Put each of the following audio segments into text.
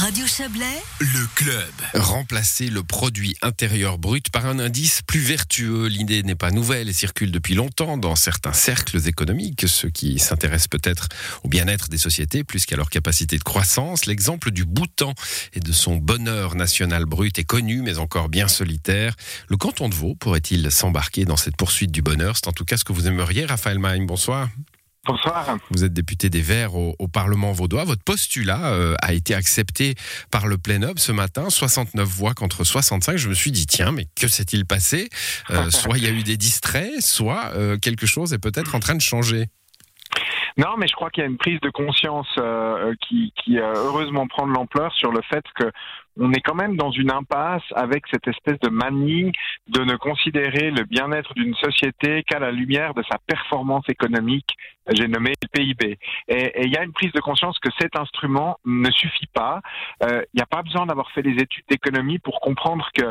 Radio Chablais, Le club. Remplacer le produit intérieur brut par un indice plus vertueux. L'idée n'est pas nouvelle et circule depuis longtemps dans certains cercles économiques, ceux qui s'intéressent peut-être au bien-être des sociétés plus qu'à leur capacité de croissance. L'exemple du Bhoutan et de son bonheur national brut est connu, mais encore bien solitaire. Le canton de Vaud pourrait-il s'embarquer dans cette poursuite du bonheur? C'est en tout cas ce que vous aimeriez, Raphaël Maim. Bonsoir. Bonsoir. Vous êtes député des Verts au, au Parlement vaudois. Votre postulat euh, a été accepté par le plénum ce matin, 69 voix contre 65. Je me suis dit, tiens, mais que s'est-il passé? Euh, Soit il y a eu des distraits, soit euh, quelque chose est peut-être en train de changer. Non, mais je crois qu'il y a une prise de conscience euh, qui, qui euh, heureusement prend de l'ampleur sur le fait que on est quand même dans une impasse avec cette espèce de manie de ne considérer le bien-être d'une société qu'à la lumière de sa performance économique, j'ai nommé le PIB. Et, il y a une prise de conscience que cet instrument ne suffit pas. Euh, Il n'y a pas besoin d'avoir fait des études d'économie pour comprendre que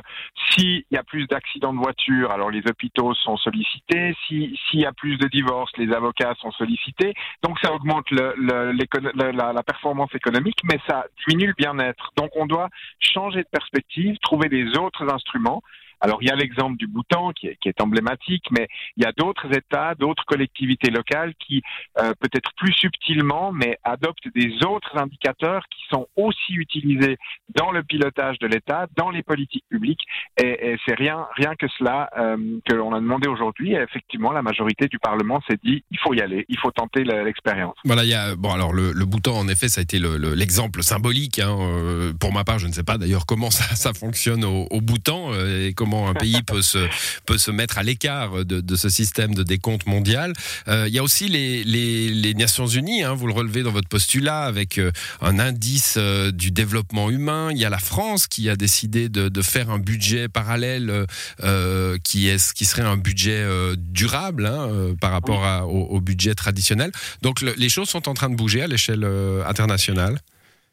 s'il y a plus d'accidents de voiture, alors les hôpitaux sont sollicités. Si- S'il y a plus de divorces, les avocats sont sollicités. Donc ça augmente la- la performance économique, mais ça diminue le bien-être. Donc on doit changer de perspective, trouver des autres instruments. Alors il y a l'exemple du Bhoutan qui est, emblématique, mais il y a d'autres États, d'autres collectivités locales qui, euh, peut-être plus subtilement, mais adoptent des autres indicateurs qui sont aussi utilisés dans le pilotage de l'État, dans les politiques publiques. Et, c'est rien, rien que cela euh, que l'on a demandé aujourd'hui. Et effectivement, la majorité du Parlement s'est dit il faut y aller, il faut tenter le- l'expérience. Voilà, il y a bon alors le, le Bhoutan en effet ça a été le- le- l'exemple symbolique. hein, euh, pour ma part, je ne sais pas d'ailleurs comment ça, ça fonctionne au, au Bhoutan euh, et comment un pays peut se peut se mettre à l'écart de, de ce système de décompte mondial. Euh, il y a aussi les, les, les Nations Unies. hein, vous le relevez dans votre postulat avec euh, un indice euh, du développement humain. Il y a la France qui a décidé de, de faire un budget parallèle euh, qui est qui serait un budget durable hein, par rapport à- au, au budget traditionnel. Donc le- les choses sont en train de bouger à l'échelle internationale.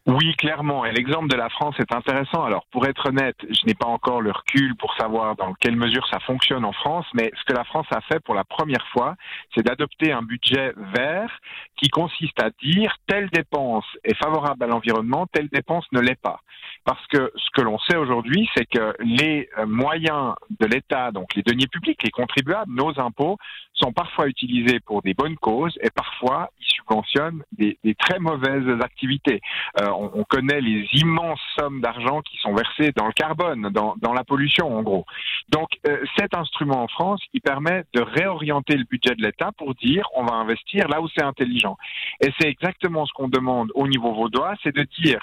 Oui, clairement. Et l'exemple de la France est intéressant. Alors, pour être honnête, je n'ai pas encore le recul pour savoir dans quelle mesure ça fonctionne en France, mais ce que la France a fait pour la première fois, c'est d'adopter un budget vert qui consiste à dire telle dépense est favorable à l'environnement, telle dépense ne l'est pas. Parce que ce que l'on sait aujourd'hui, c'est que les euh, moyens de l'État, donc les deniers publics, les contribuables, nos impôts, sont parfois utilisés pour des bonnes causes et parfois ils subventionnent des, des très mauvaises activités. Euh, on, on connaît les immenses sommes d'argent qui sont versées dans le carbone, dans, dans la pollution en gros. Donc euh, cet instrument en France, il permet de réorienter le budget de l'État pour dire on va investir là où c'est intelligent. Et c'est exactement ce qu'on demande au niveau vaudois, c'est de dire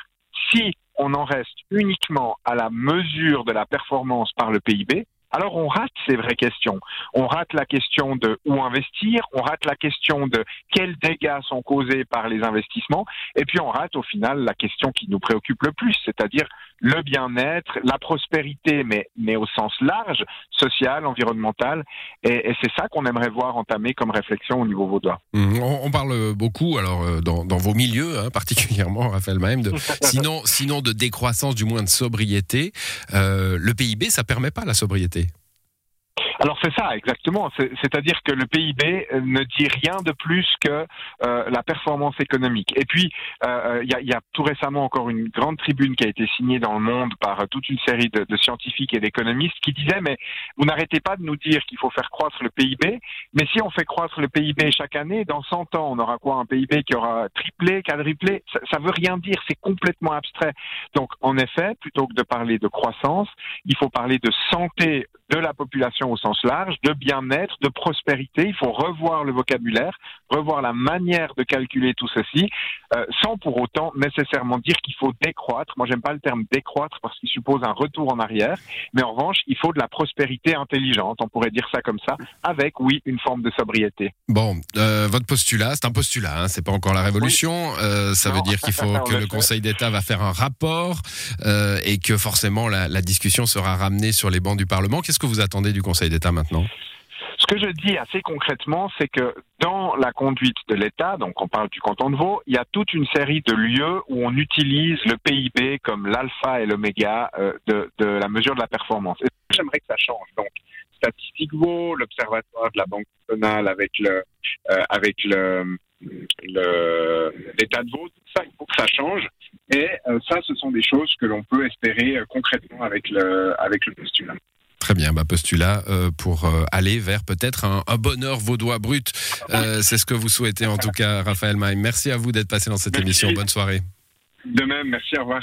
si on en reste uniquement à la mesure de la performance par le PIB, alors on rate ces vraies questions. On rate la question de où investir, on rate la question de quels dégâts sont causés par les investissements, et puis on rate au final la question qui nous préoccupe le plus, c'est-à-dire le bien-être, la prospérité, mais, mais au sens large, social, environnemental, et, et c'est ça qu'on aimerait voir entamer comme réflexion au niveau vaudois. Hum, On, on parle beaucoup, alors euh, dans, dans vos milieux hein, particulièrement, Raphaël Mahem, de, sinon, sinon de décroissance, du moins de sobriété. Euh, le PIB, ça permet pas la sobriété. Alors c'est ça, exactement. C'est- C'est-à-dire que le PIB ne dit rien de plus que euh, la performance économique. Et puis, euh, il y, a, tout récemment encore une grande tribune qui a été signée dans le monde par euh, toute une série de, de scientifiques et d'économistes qui disaient, mais vous n'arrêtez pas de nous dire qu'il faut faire croître le PIB, mais si on fait croître le PIB chaque année, dans 100 ans, on aura quoi? Un PIB qui aura triplé, quadruplé? Ça, ça veut rien dire, c'est complètement abstrait. Donc, en effet, plutôt que de parler de croissance, il faut parler de santé de la population au sens large, de bien-être, de prospérité. Il faut revoir le vocabulaire, revoir la manière de calculer tout ceci, euh, sans pour autant nécessairement dire qu'il faut décroître. Moi, j'aime pas le terme décroître parce qu'il suppose un retour en arrière. Mais en revanche, il faut de la prospérité intelligente. On pourrait dire ça comme ça, avec, oui, une forme de sobriété. Bon, euh, votre postulat, c'est un postulat, hein, c'est pas encore la révolution. Euh, ça Non. veut dire qu'il faut que le. Conseil d'État va faire un rapport et que forcément la, la discussion sera ramenée sur les bancs du Parlement. Qu'est-ce que vous attendez du Conseil d'État maintenant? Ce que je dis assez concrètement, c'est que dans la conduite de l'État, donc on parle du canton de Vaud, il y a toute une série de lieux où on utilise le PIB comme l'alpha et l'oméga euh, de, de la mesure de la performance. J'aimerais que ça change. Donc, Statistique Vaud, l'Observatoire de la Banque nationale avec le euh, avec le l'état de Vaud, tout ça, il faut que ça change. Et ça, ce sont des choses que l'on peut espérer concrètement avec le, avec le postulat. Très bien, bah postulat pour aller vers peut-être un, bonheur vaudois brut. c'est ce que vous souhaitez en tout cas, Raphaël Maïm. Merci à vous d'être passé dans cette émission. Bonne soirée. De même, merci, au revoir.